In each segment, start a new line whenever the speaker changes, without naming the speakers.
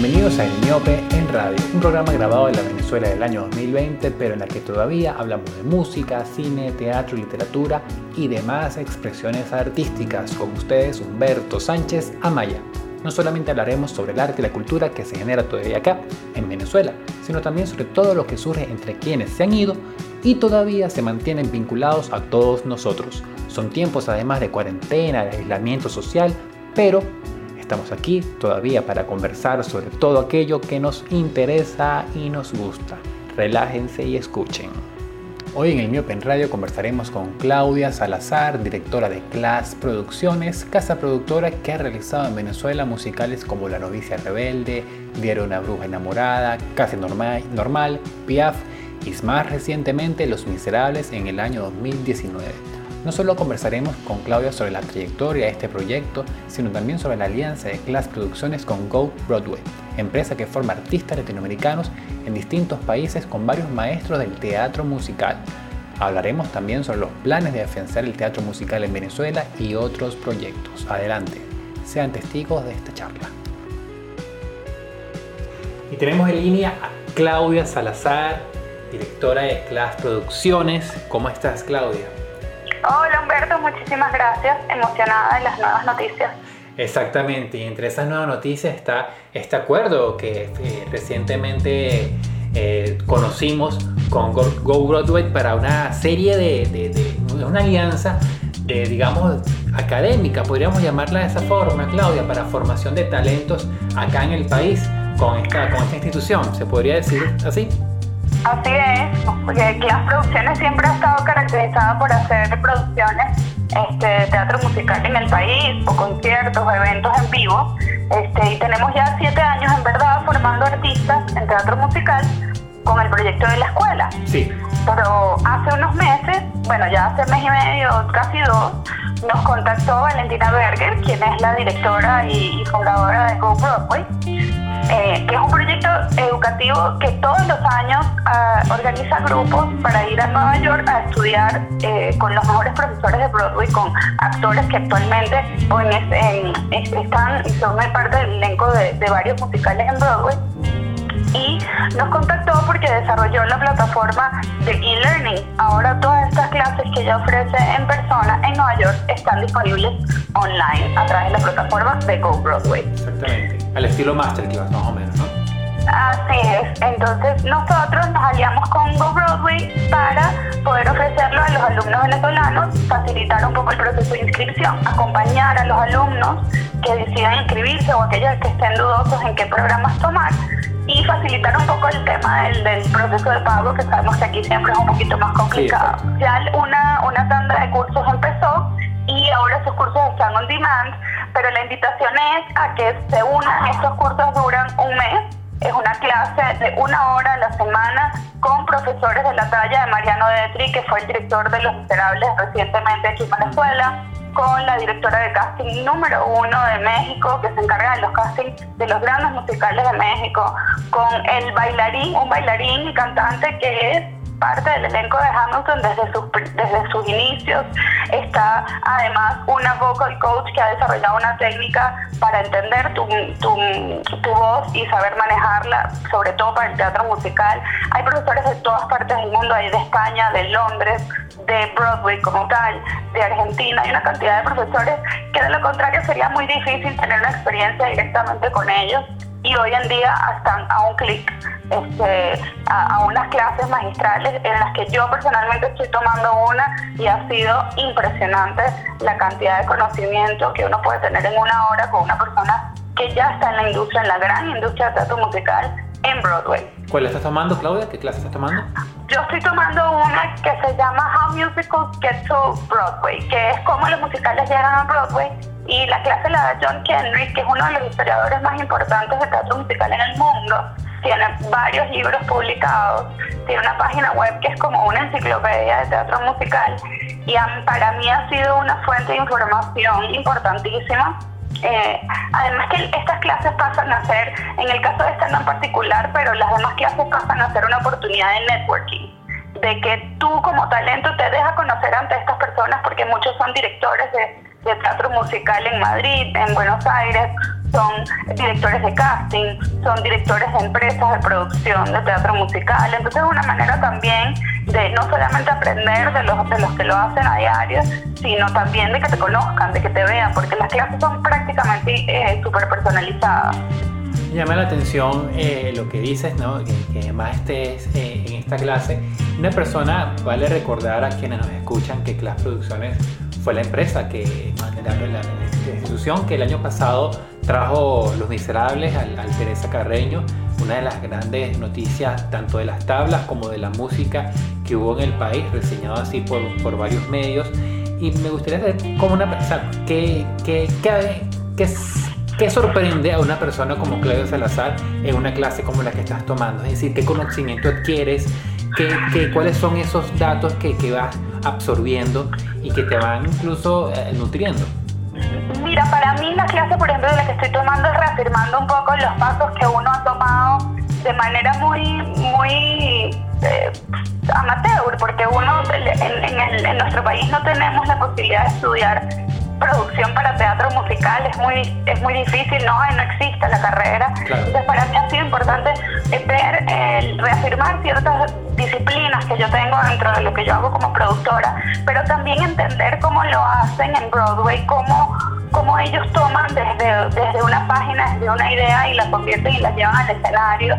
Bienvenidos a El Miope en Radio, un programa grabado en la Venezuela del año 2020, pero en la que todavía hablamos de música, cine, teatro, literatura y demás expresiones artísticas. Con ustedes, Humberto Sánchez Amaya. No solamente hablaremos sobre el arte y la cultura que se genera todavía acá, en Venezuela, sino también sobre todo lo que surge entre quienes se han ido y todavía se mantienen vinculados a todos nosotros. Son tiempos además de cuarentena, de aislamiento social, pero Estamos aquí todavía para conversar sobre todo aquello que nos interesa y nos gusta. Relájense y escuchen. Hoy en el Miope en Radio conversaremos con Claudia Salazar, directora de Class Producciones, casa productora que ha realizado en Venezuela musicales como La novicia rebelde, Diario una bruja enamorada, Casi normal, normal Piaf y más recientemente Los Miserables en el año 2019. No solo conversaremos con Claudia sobre la trayectoria de este proyecto, sino también sobre la alianza de Class Producciones con Go Broadway, empresa que forma artistas latinoamericanos en distintos países con varios maestros del teatro musical. Hablaremos también sobre los planes de afianzar el teatro musical en Venezuela y otros proyectos. Adelante, sean testigos de esta charla. Y tenemos en línea a Claudia Salazar, directora de Class Producciones. ¿Cómo estás, Claudia?
Hola Humberto, muchísimas gracias. Emocionada de las nuevas noticias.
Exactamente, y entre esas nuevas noticias está este acuerdo que eh, recientemente eh, conocimos con Go, Broadway para una serie de, una alianza de, digamos, académica, podríamos llamarla de esa forma, Claudia, para formación de talentos acá en el país con esta, con esta institución, ¿se podría decir así?
Así es, porque las producciones siempre ha estado caracterizada por hacer producciones este, de teatro musical en el país, o conciertos, o eventos en vivo. Este, y tenemos ya siete años, en verdad, formando artistas en teatro musical con el proyecto de la escuela.
Sí.
Pero hace unos meses, bueno, ya hace mes y medio, casi dos, nos contactó Valentina Berger, quien es la directora y fundadora de Go Broadway eh, es un proyecto educativo que todos los años ah, organiza grupos para ir a Nueva York a estudiar eh, con los mejores profesores de Broadway, con actores que actualmente están y son parte del elenco de, de varios musicales en Broadway y nos contactó porque desarrolló la plataforma de e-learning. Ahora todas estas clases que ella ofrece en persona en Nueva York están disponibles online a través de la plataforma de Go Broadway.
Exactamente, al estilo Masterclass más o menos, ¿no?
Así es, entonces nosotros nos aliamos con Go Broadway para poder ofrecerlo a los alumnos venezolanos, facilitar un poco el proceso de inscripción, acompañar a los alumnos que decidan inscribirse o aquellos que estén dudosos en qué programas tomar y facilitar un poco el tema del, proceso de pago, que sabemos que aquí siempre es un poquito más complicado. ya una, una tanda de cursos empezó y ahora esos cursos están on demand, pero la invitación es a que se unan, estos cursos duran un mes, es una clase de una hora a la semana con profesores de la talla de Mariano Detri, que fue el director de Los Miserables recientemente aquí en Venezuela, con la directora de casting número uno de México, que se encarga de los castings de los grandes musicales de México, con el bailarín, un bailarín y cantante que es parte del elenco de Hamilton desde sus, desde sus inicios. Está además una vocal coach que ha desarrollado una técnica para entender tu, tu, tu, voz y saber manejarla, sobre todo para el teatro musical. Hay profesores de todas partes del mundo, hay de España, de Londres, de Broadway como tal, de Argentina, hay una cantidad de profesores que de lo contrario sería muy difícil tener una experiencia directamente con ellos y hoy en día están a un clic este, a, unas clases magistrales en las que yo personalmente estoy tomando una y ha sido impresionante la cantidad de conocimiento que uno puede tener en una hora con una persona que ya está en la industria, en la gran industria de teatro musical en Broadway.
¿Cuál estás tomando, Claudia? ¿Qué clase estás tomando?
Yo estoy tomando una que se llama How Musicals Get to Broadway, que es cómo los musicales llegan a Broadway. Y la clase la da John Kendrick, que es uno de los historiadores más importantes de teatro musical en el mundo. Tiene varios libros publicados, tiene una página web que es como una enciclopedia de teatro musical. Y para mí ha sido una fuente de información importantísima eh, además que estas clases pasan a ser, en el caso de esta no en particular, pero las demás clases pasan a ser una oportunidad de networking, de que tú como talento te dejas conocer ante estas personas porque muchos son directores de, teatro musical en Madrid, en Buenos Aires, son directores de casting, son directores de empresas de producción de teatro musical. Entonces es una manera también de no solamente aprender de los, de los que lo hacen a diario, sino también de que te conozcan, de que te vean, porque las clases son prácticamente eh, súper personalizadas.
Llama la atención eh, lo que dices, ¿no? que, además estés eh, en esta clase. Una persona, vale recordar a quienes nos escuchan que Class Producciones fue la empresa que, la, la, institución que el año pasado trajo Los Miserables al, al, Teresa Carreño, una de las grandes noticias tanto de las tablas como de la música que hubo en el país, reseñado así por, por varios medios. Y me gustaría saber cómo una persona, ¿qué, qué, qué, qué, qué sorprende a una persona como Claudio Salazar en una clase como la que estás tomando? Es decir, ¿qué conocimiento adquieres? ¿Qué, cuáles son esos datos que, que vas absorbiendo y que te van incluso eh, nutriendo?
Mira, para mí la clase, por ejemplo, de la que estoy tomando es reafirmando un poco los pasos que uno ha tomado de manera muy, muy eh, amateur, porque uno en, el, en, nuestro país no tenemos la posibilidad de estudiar producción para teatro musical, es muy, es muy difícil, no, no existe la carrera. Claro. Entonces para mí ha sido importante ver, eh, reafirmar ciertas disciplinas que yo tengo dentro de lo que yo hago como productora, pero también entender cómo lo hacen en Broadway, cómo cómo ellos toman desde, desde una página, desde una idea y la convierten y la llevan al escenario.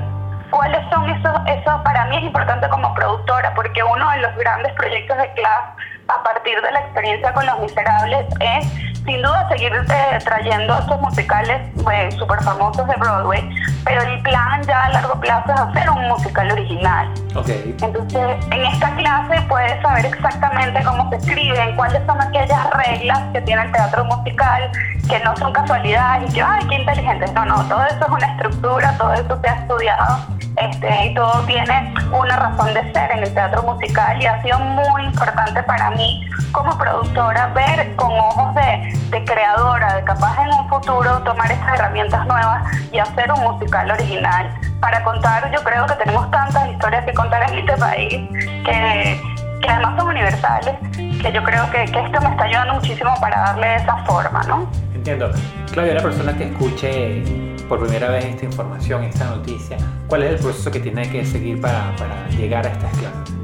¿Cuáles son esos, esos? Para mí es importante como productora, porque uno de los grandes proyectos de Class, a partir de la experiencia con Los Miserables, es sin duda seguir eh, trayendo estos musicales eh, súper famosos de Broadway, pero el plan ya a largo plazo es hacer un musical original.
Okay.
Entonces, en esta clase puedes saber exactamente cómo se escriben, cuáles son aquellas reglas que tiene el teatro musical, que no son casualidades y que, ay, qué inteligentes. No, no, todo eso es una estructura, todo eso se ha estudiado este, y todo tiene una razón de ser en el teatro musical y ha sido muy importante para mí como productora ver con ojos de, de creadora, de capaz en un futuro tomar estas herramientas nuevas y hacer un musical original. Para contar, yo creo que tenemos tantas historias que contar en este país que, que además son universales, que yo creo que, que, esto me está ayudando muchísimo para darle esa forma, ¿no?
Entiendo. Claudia, la persona que escuche por primera vez esta información, esta noticia, ¿cuál es el proceso que tiene que seguir para, para llegar a estas clases?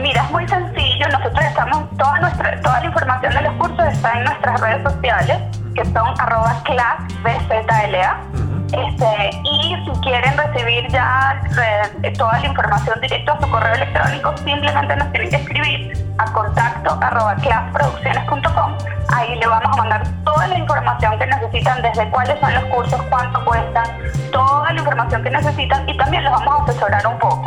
Mira, es muy sencillo. Nosotros estamos, toda, nuestra, toda la información de los cursos está en nuestras redes sociales, que son arroba classbzla. Este, y si quieren recibir ya eh, toda la información directo a su correo electrónico, simplemente nos tienen que escribir a contacto arroba classproducciones.com. Ahí le vamos a mandar toda la información que necesitan, desde cuáles son los cursos, cuánto cuestan, toda la información que necesitan y también los vamos a asesorar un poco.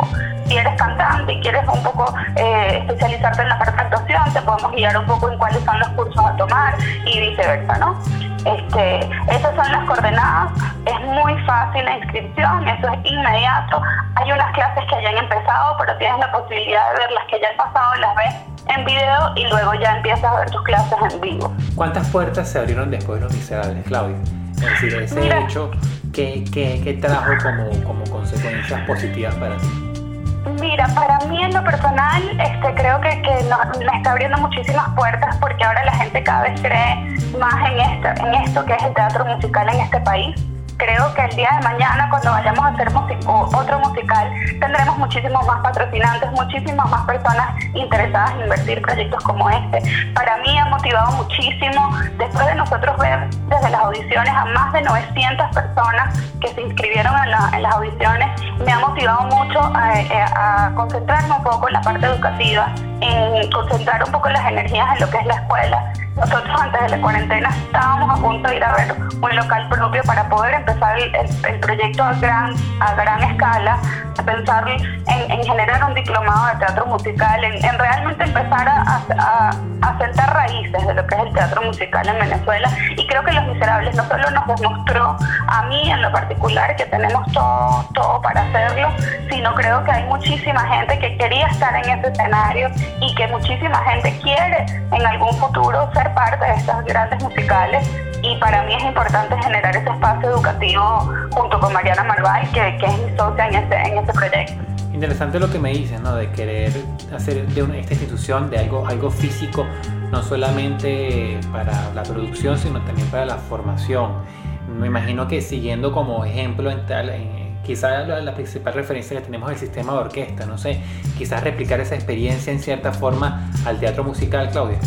Si quieres un poco eh, especializarte en la parte de actuación, te podemos guiar un poco en cuáles son los cursos a tomar y viceversa, ¿no? Este, esas son las coordenadas, es muy fácil la inscripción, eso es inmediato. Hay unas clases que ya han empezado, pero tienes la posibilidad de ver las que ya han pasado, las ves en video y luego ya empiezas a ver tus clases en vivo.
¿Cuántas puertas se abrieron después de los miserables, Claudia? Es decir, ese Mira, hecho, ¿qué, qué, qué trajo como, como consecuencias positivas para ti?
Mira, para mí en lo personal, este, creo que, que no, me está abriendo muchísimas puertas porque ahora la gente cada vez cree más en esto, en esto que es el teatro musical en este país creo que el día de mañana, cuando vayamos a hacer otro musical, tendremos muchísimos más patrocinantes, muchísimas más personas interesadas en invertir proyectos como este. Para mí ha motivado muchísimo, después de nosotros ver desde las audiciones a más de 900 personas que se inscribieron en, la, en las audiciones, me ha motivado mucho a, a concentrarme un poco en la parte educativa, en concentrar un poco las energías en lo que es la escuela nosotros antes de la cuarentena estábamos a punto de ir a ver un local propio para poder empezar el, el, el proyecto a gran, a gran escala, a pensar en, en, generar un diplomado de teatro musical, en, en realmente empezar a, a, a, sentar raíces de lo que es el teatro musical en Venezuela. Y creo que Los Miserables no solo nos demostró a mí en lo particular que tenemos todo, todo para hacerlo, sino creo que hay muchísima gente que quería estar en ese escenario y que muchísima gente quiere en algún futuro ser parte de estas grandes musicales y para mí es importante generar ese espacio educativo junto con Mariana Marval, que, que es mi socia en este, en este proyecto.
Interesante lo que me dices, ¿no? De querer hacer de una, esta institución de algo, algo físico, no solamente para la producción, sino también para la formación. Me imagino que siguiendo como ejemplo en tal, quizás la, principal referencia que tenemos es el sistema de orquesta, no sé, quizás replicar esa experiencia en cierta forma al teatro musical, Claudia.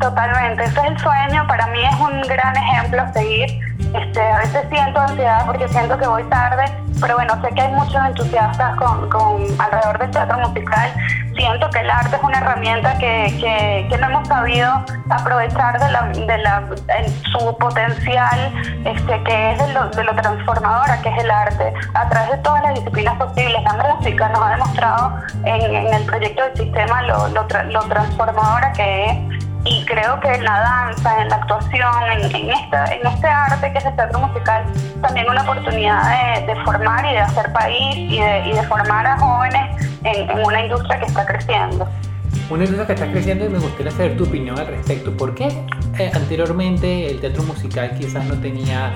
Totalmente, ese es el sueño, para mí es un gran ejemplo a seguir. Este, a veces siento ansiedad porque siento que voy tarde, pero bueno, sé que hay muchos entusiastas con, con alrededor del teatro musical. Siento que el arte es una herramienta que, que, que no hemos sabido aprovechar de la, de la, en su potencial, este, que es de lo, de lo transformadora que es el arte, a través de todas las disciplinas posibles. La música nos ha demostrado en, el proyecto del sistema lo, lo transformadora que es y creo que en la danza, en la actuación, en, en, en este arte que es el teatro musical, también una oportunidad de, formar y de hacer país y de, y de formar a jóvenes en, en, una industria que está creciendo.
Una industria que está creciendo y me gustaría saber tu opinión al respecto. ¿Por qué eh, anteriormente el teatro musical quizás no tenía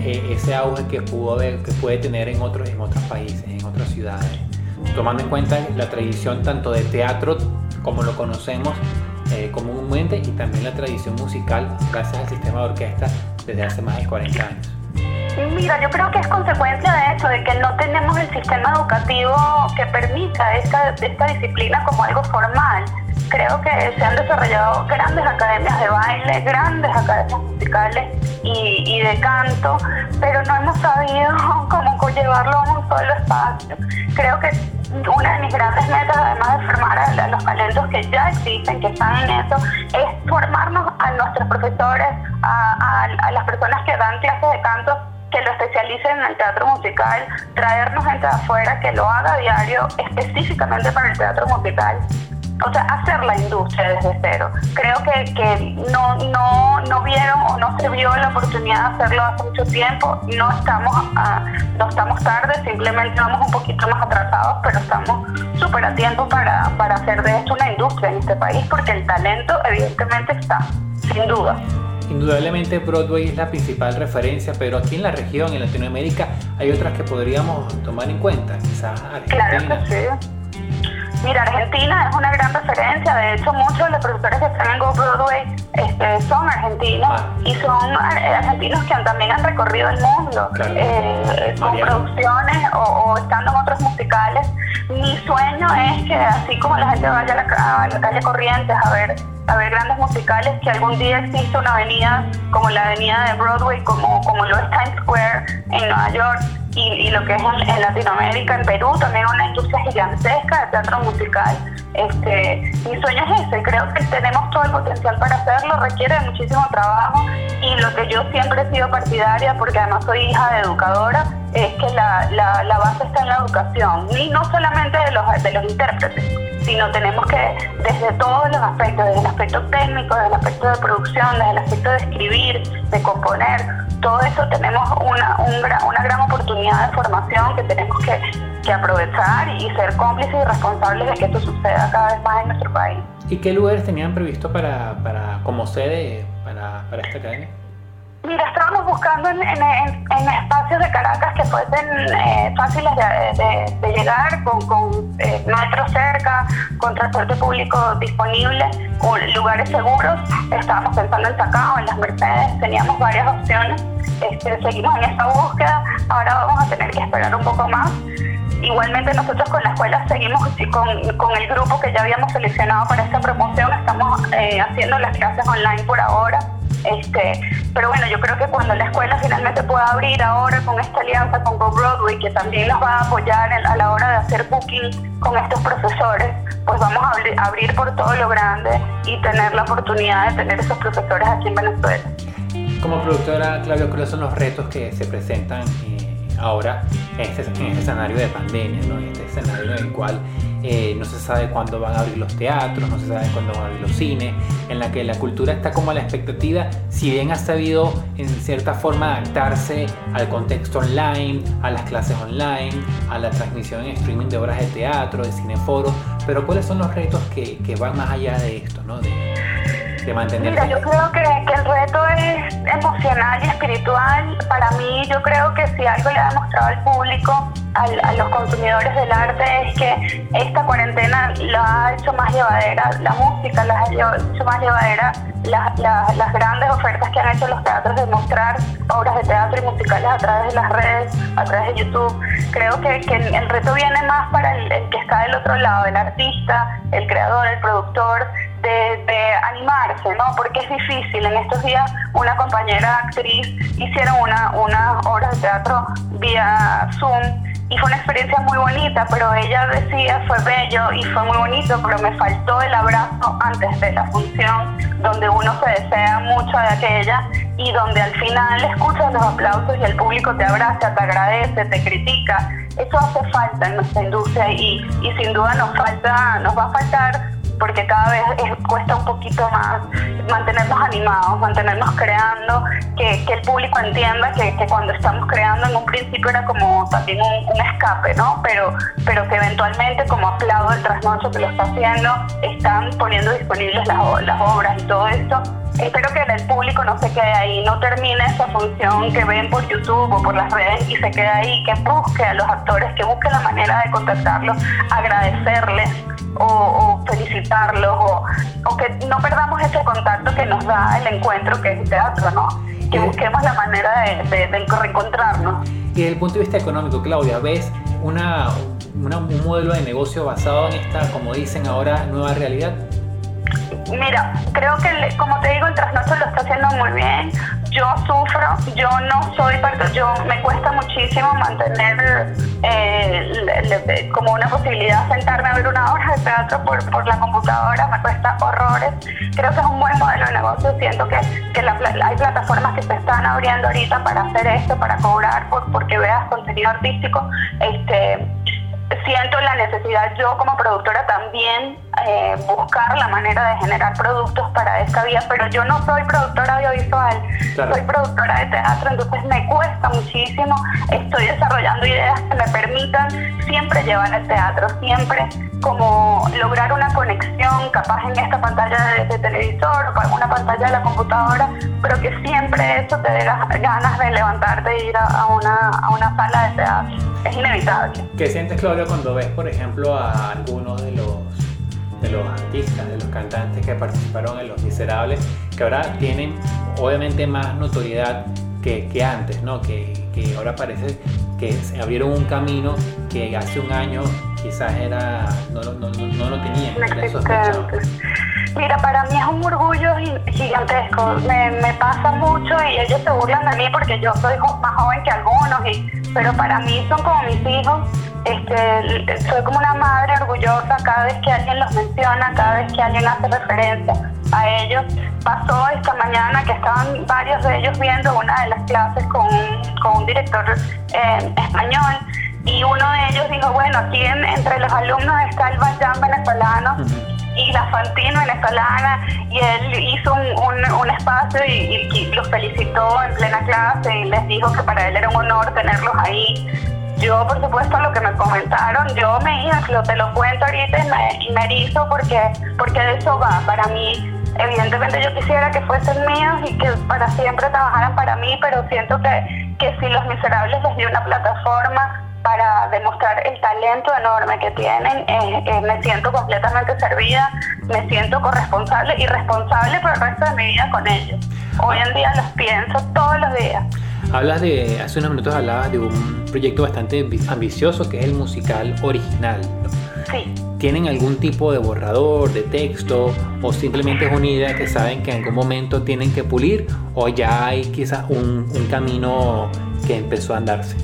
eh, ese auge que, pudo haber, que puede tener en otros, en otros países, en otras ciudades? Tomando en cuenta la tradición tanto de teatro como lo conocemos eh, comúnmente y también la tradición musical gracias al sistema de orquesta desde hace más de 40 años.
Mira, yo creo que es consecuencia de eso, de que no tenemos el sistema educativo que permita esta, esta disciplina como algo formal. Creo que se han desarrollado grandes academias de baile, grandes academias musicales y, y de canto, pero no hemos sabido cómo llevarlo a un solo espacio. Creo que una de mis grandes metas, además de formar a, los talentos que ya existen, que están en eso, es formarnos a nuestros profesores, a, las personas que dan clases de canto, que lo especialicen en el teatro musical, traernos gente de afuera que lo haga diario específicamente para el teatro musical o sea, hacer la industria desde cero. Creo que, que no, no, no vieron o no se vio la oportunidad de hacerlo hace mucho tiempo. No estamos, a, no estamos tarde, simplemente vamos un poquito más atrasados, pero estamos súper a tiempo para, para hacer de esto una industria en este país, porque el talento evidentemente está, sin duda.
Indudablemente Broadway es la principal referencia, pero aquí en la región, en Latinoamérica, hay otras que podríamos tomar en cuenta, quizás
Argentina. Claro que sí. Mira, Argentina es una gran referencia. De hecho, muchos de los profesores que están en Go Broadway este, son argentinos ah. y son eh, argentinos que también han recorrido el mundo eh, con producciones o, estando en otros musicales. Mi sueño es que así como la gente vaya a la, a la calle Corrientes a ver a ver grandes musicales, que algún día exista una avenida como la avenida de Broadway, como, como lo es Times Square en Nueva York, y, lo que es en, Latinoamérica, en Perú, también una industria gigantesca de teatro musical. Este, mi sueño es ese, creo que tenemos todo el potencial para hacerlo, requiere muchísimo trabajo y lo que yo siempre he sido partidaria, porque además soy hija de educadora, es que la, la, la base está en la educación, y no solamente de los, de los intérpretes, sino tenemos que, desde todos los aspectos, desde el aspecto técnico, desde el aspecto de producción, desde el aspecto de escribir, de componer, todo eso tenemos una, una gran oportunidad de formación que tenemos que, que aprovechar y ser cómplices y responsables de que esto suceda cada vez más en nuestro país.
¿Y qué lugares tenían previsto para, para como sede para, para esta academia?
Mira, estábamos buscando en, espacios de Caracas que fuesen eh, fáciles de, llegar, con, con eh, cerca, con transporte público disponible, lugares seguros. Estábamos pensando en Sacao, en las Mercedes, teníamos varias opciones. Este, seguimos en esta búsqueda, ahora vamos a tener que esperar un poco más. Igualmente nosotros con la escuela seguimos con, con el grupo que ya habíamos seleccionado para esta promoción, estamos eh, haciendo las clases online por ahora este, pero bueno, yo creo que cuando la escuela finalmente pueda abrir ahora con esta alianza con Go Broadway, que también nos va a apoyar a la hora de hacer booking con estos profesores, pues vamos a abrir por todo lo grande y tener la oportunidad de tener esos profesores aquí en Venezuela.
Como productora, Claudio, ¿cuáles son los retos que se presentan eh, ahora en este, en este, escenario de pandemia, ¿no? en este escenario en el cual eh, no se sabe cuándo van a abrir los teatros, no se sabe cuándo van a abrir los cines, en la que la cultura está como a la expectativa, si bien ha sabido en cierta forma adaptarse al contexto online, a las clases online, a la transmisión en streaming de obras de teatro, de cineforo, pero cuáles son los retos que, van más allá de esto, ¿no? Mantener.
Mira, yo creo que, que, el reto es emocional y espiritual. Para mí, yo creo que si algo le ha demostrado al público, a los consumidores del arte, es que esta cuarentena la ha hecho más llevadera, la música la ha hecho más llevadera las grandes ofertas que han hecho los teatros de mostrar obras de teatro y musicales a través de las redes, a través de YouTube. Creo que, el reto viene más para el, que está del otro lado, el artista, el creador, el productor, de, animarse, ¿no? Porque es difícil. En estos días una compañera actriz hicieron una, una obra de teatro vía Zoom y fue una experiencia muy bonita, pero ella decía, fue bello y fue muy bonito, pero me faltó el abrazo antes de la función, donde uno se desea mucho de aquella y donde al final escuchas los aplausos y el público te abraza, te agradece, te critica. Eso hace falta en nuestra industria y, y sin duda nos falta, nos va a faltar porque cada vez cuesta un poquito más mantenernos animados, mantenernos creando, que, el público entienda que, cuando estamos creando en un principio era como también un, escape, ¿no? Pero, pero que eventualmente como aplaudo el trasnocho que lo está haciendo, están poniendo disponibles las, las obras y todo esto espero que el público no se quede ahí, no termine esa función que ven por YouTube o por las redes y se quede ahí, que busque a los actores, que busque la manera de contactarlos, agradecerles o, felicitarlos o, que no perdamos ese contacto que nos da el encuentro que es el teatro, ¿no? Que busquemos la manera de, reencontrarnos.
Y desde el punto de vista económico, Claudia, ¿ves una, un modelo de negocio basado en esta, como dicen ahora, nueva realidad?
Mira, creo que como te digo, el trasnocho lo está haciendo muy bien. Yo sufro, yo no soy yo me cuesta muchísimo mantener eh, como una posibilidad sentarme a ver una hora de teatro por, por, la computadora, me cuesta horrores. Creo que es un buen modelo de negocio, siento que, que hay plataformas que se están abriendo ahorita para hacer esto, para cobrar por, porque veas contenido artístico. Este, siento la necesidad yo como productora también eh, buscar la manera de generar productos para esta vía, pero yo no soy productora audiovisual, soy productora de teatro, entonces me cuesta muchísimo, estoy desarrollando ideas que me permitan siempre llevar el teatro, siempre como lograr una conexión capaz en esta pantalla de, televisor o en una pantalla de la computadora, pero que siempre eso te dé ganas de levantarte e ir a, una, a una sala de teatro. Es inevitable.
¿Qué sientes, Claudia, cuando ves, por ejemplo, a algunos de de los artistas, de los cantantes que participaron en Los Miserables, que ahora tienen obviamente más notoriedad que, que antes, ¿no? Que, que, ahora parece que se abrieron un camino que hace un año quizás era no, no, no, lo tenían,
Mira, para mí es un orgullo gigantesco. Me, me, pasa mucho y ellos se burlan de mí porque yo soy más joven que algunos, y, pero para mí son como mis hijos este, soy como una madre orgullosa cada vez que alguien los menciona, cada vez que alguien hace referencia a ellos. Pasó esta mañana que estaban varios de ellos viendo una de las clases con, con un director eh, español y uno de ellos dijo, bueno, aquí entre los alumnos está el Bayán venezolano y la Fantino venezolana y él hizo un, un, espacio y, y, los felicitó en plena clase y les dijo que para él era un honor tenerlos ahí yo, por supuesto, lo que me comentaron, yo me lo te lo cuento ahorita y me, y erizo porque, porque de eso va. Para mí, evidentemente yo quisiera que fuesen míos y que para siempre trabajaran para mí, pero siento que, que si Los Miserables les dio una plataforma para demostrar el talento enorme que tienen, eh, eh, me siento completamente servida, me siento corresponsable y responsable por el resto de mi vida con ellos. Hoy en día los pienso todos los días.
Hablas de, hace unos minutos hablabas de un proyecto bastante ambicioso que es el musical original.
Sí.
¿Tienen algún tipo de borrador, de texto o simplemente es una idea que saben que en algún momento tienen que pulir o ya hay quizás un, un camino que empezó a andarse?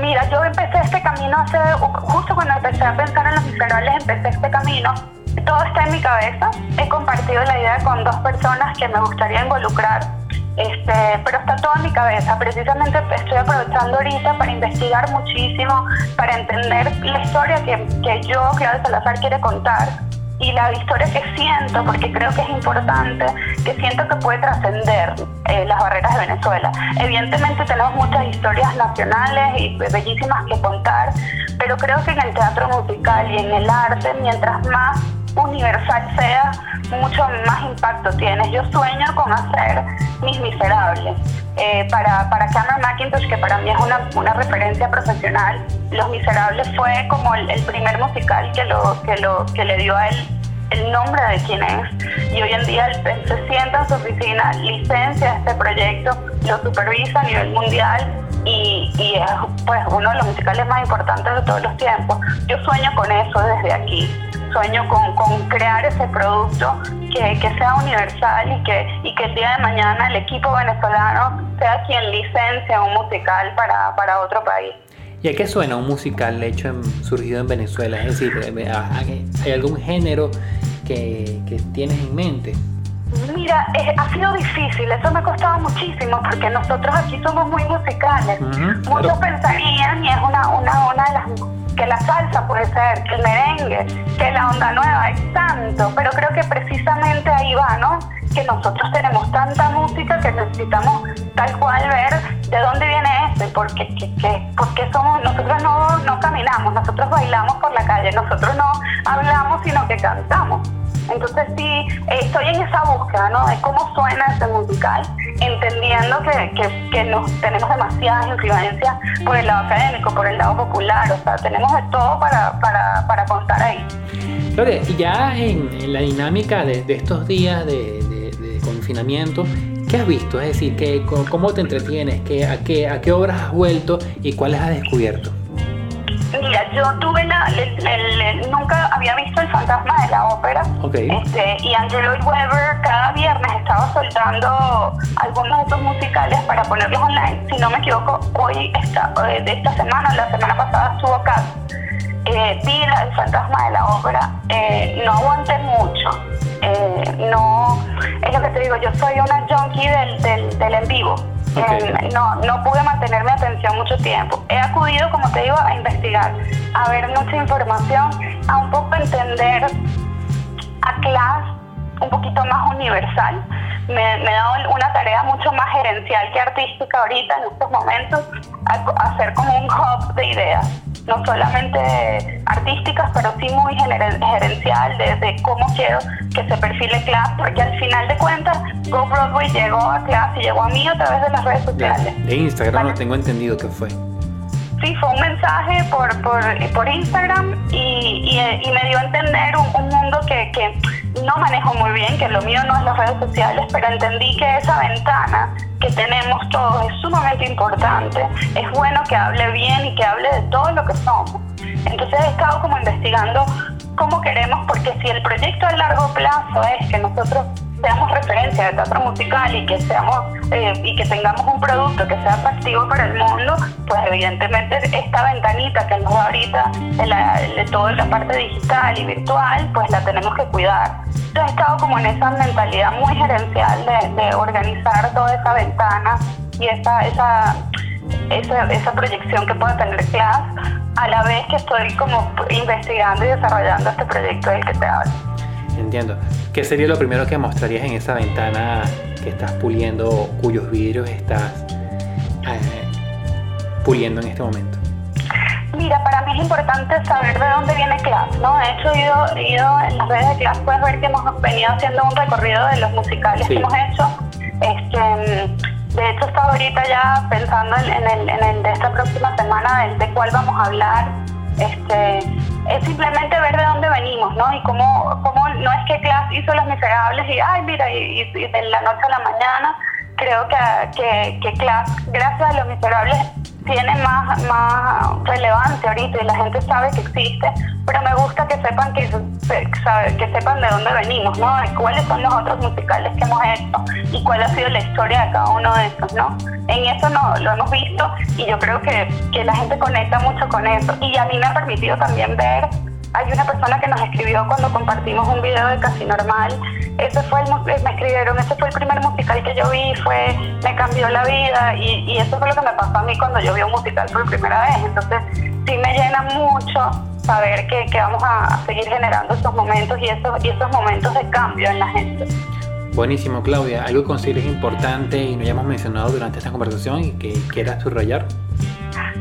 Mira, yo empecé este camino hace, justo cuando empecé a pensar en los miserables, empecé este camino. Todo está en mi cabeza. He compartido la idea con dos personas que me gustaría involucrar este, pero está todo en mi cabeza. Precisamente estoy aprovechando ahorita para investigar muchísimo, para entender la historia que, que yo, Claudia Salazar, quiere contar y la historia que siento, porque creo que es importante, que siento que puede trascender eh, las barreras de Venezuela. Evidentemente tenemos muchas historias nacionales y bellísimas que contar, pero creo que en el teatro musical y en el arte, mientras más universal sea, mucho más impacto tienes. Yo sueño con hacer Mis Miserables. Eh, para, para Cameron McIntosh, que para mí es una, una referencia profesional, Los Miserables fue como el, primer musical que, lo, que, lo, que le dio a él el nombre de quién es. Y hoy en día él, se sienta en su oficina, licencia este proyecto, lo supervisa a nivel mundial y, y, es pues uno de los musicales más importantes de todos los tiempos. Yo sueño con eso desde aquí sueño con, con crear ese producto que, que, sea universal y que, y que el día de mañana el equipo venezolano sea quien licencia un musical para, para otro país.
¿Y a qué suena un musical hecho en, surgido en Venezuela? Es decir, eh, ¿hay algún género que, que tienes en mente?
Mira, ha sido difícil, eso me ha costado muchísimo porque nosotros aquí somos muy musicales. Muchos pensarían, y es una, una, una de las que la salsa puede ser, que el merengue, que la onda nueva, es tanto, pero creo que precisamente ahí va, ¿no? Que nosotros tenemos tanta música que necesitamos tal cual ver de dónde viene esto y por qué, porque somos, nosotros no, no caminamos, nosotros bailamos por la calle, nosotros no hablamos, sino que cantamos. Entonces sí, estoy en esa búsqueda, ¿no? De cómo suena ese musical, entendiendo que, que, nos, tenemos demasiadas influencias por el lado académico, por el lado popular, o sea, tenemos de todo para, para, para contar ahí.
Lore, y ya en, la dinámica de, estos días de, de, confinamiento, ¿qué has visto? Es decir, ¿qué, ¿cómo te entretienes? ¿Qué, a, qué, ¿A qué obras has vuelto y cuáles has descubierto?
Mira, yo tuve la, nunca había visto el fantasma de la ópera. Este, y Angelo Weber cada viernes estaba soltando algunos de estos musicales para ponerlos online. Si no me equivoco, hoy esta, eh, de esta semana, la semana pasada estuvo acá. Eh, vi el fantasma de la ópera, eh, no aguanté mucho. Eh, no, es lo que te digo, yo soy una junkie del, del, del en vivo. Eh, no, no pude mantener mi atención mucho tiempo. He acudido, como te digo, a investigar, a ver mucha información, a un poco entender a clase un poquito más universal. Me, me, dado una tarea mucho más gerencial que artística ahorita en estos momentos, a, hacer como un hub de ideas no solamente artísticas, pero sí muy gerencial, desde cómo quiero que se perfile Class, porque al final de cuentas, Go Broadway llegó a Class y llegó a mí a través de las redes sociales.
De, Instagram, no tengo entendido que fue.
Sí, fue un mensaje por, por, por Instagram y, y, me dio a entender un, un mundo que, que no manejo muy bien, que lo mío no es las redes sociales, pero entendí que esa ventana que tenemos todos es sumamente importante. Es bueno que hable bien y que hable de todo lo que somos. Entonces he estado como investigando cómo queremos, porque si el proyecto a largo plazo es que nosotros seamos referencia de teatro musical y que seamos eh, y que tengamos un producto que sea atractivo para el mundo, pues evidentemente esta ventanita que nos da ahorita de, la, de toda la parte digital y virtual, pues la tenemos que cuidar. Yo he estado como en esa mentalidad muy gerencial de, de organizar toda esa ventana y esa, esa, esa, esa proyección que puede tener Class a la vez que estoy como investigando y desarrollando este proyecto del que te hablo.
Entiendo. ¿Qué sería lo primero que mostrarías en esa ventana que estás puliendo, cuyos vidrios estás eh, puliendo en este momento?
Mira, para mí es importante saber de dónde viene Class, ¿no? De hecho, he ido, ido en las redes de Class, puedes ver que hemos venido haciendo un recorrido de los musicales que hemos hecho. Este, de hecho, estaba ahorita ya pensando en, el, en el de esta próxima semana, de, de cuál vamos a hablar. Este, es simplemente ver de dónde venimos, ¿no? Y cómo, cómo no es que Class hizo Los Miserables y, ay, mira, y, de la noche a la mañana, creo que, que, que Class, gracias a Los Miserables, tiene más, más relevancia ahorita y la gente sabe que existe, pero me gusta que sepan que, que sepan de dónde venimos, ¿no? Cuáles son los otros musicales que hemos hecho y cuál ha sido la historia de cada uno de esos, ¿no? En eso no, lo hemos visto y yo creo que, que la gente conecta mucho con eso. Y a mí me ha permitido también ver hay una persona que nos escribió cuando compartimos un video de Casi Normal. Ese fue el, me escribieron, ese fue el primer musical que yo vi, fue, me cambió la vida y, eso fue lo que me pasó a mí cuando yo vi un musical por primera vez. Entonces sí me llena mucho saber que, vamos a seguir generando esos momentos y esos, y esos momentos de cambio en la gente.
Buenísimo, Claudia. ¿Algo que consideres importante y no hayamos mencionado durante esta conversación y que quieras subrayar?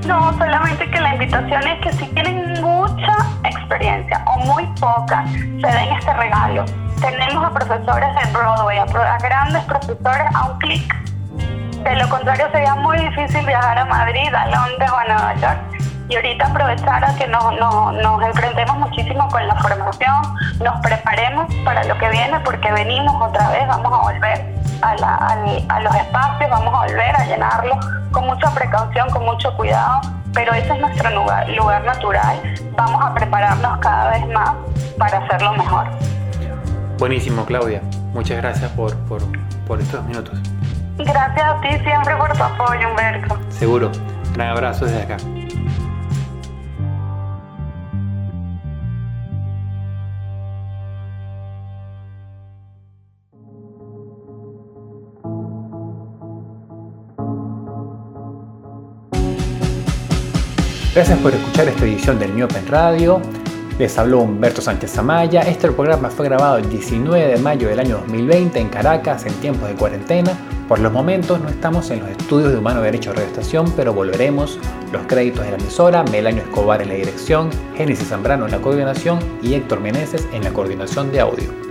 No, solamente que la invitación es que si tienen mucha experiencia o muy poca, se den este regalo. Tenemos a profesores en Broadway, a, grandes profesores a un clic. De lo contrario sería muy difícil viajar a Madrid, a Londres o a Nueva York. Y ahorita aprovechar a que nos, nos enfrentemos muchísimo con la formación, nos preparemos para lo que viene porque venimos otra vez, vamos a volver a, los espacios, vamos a volver a llenarlos con mucha precaución, con mucho cuidado, pero ese es nuestro lugar, lugar natural. Vamos a prepararnos cada vez más para hacerlo mejor.
Buenísimo, Claudia. Muchas gracias por, por, por estos minutos.
Gracias a ti siempre por tu apoyo, Humberto.
Seguro. Un abrazo desde acá. Gracias por escuchar esta edición del New Open Radio. Les habló Humberto Sánchez Amaya. Este programa fue grabado el 19 de mayo del año 2020 en Caracas en tiempos de cuarentena. Por los momentos no estamos en los estudios de Humano Derecho de Estación, pero volveremos. Los créditos de la emisora, Melanio Escobar en la dirección, Génesis Zambrano en la coordinación y Héctor Meneses en la coordinación de audio.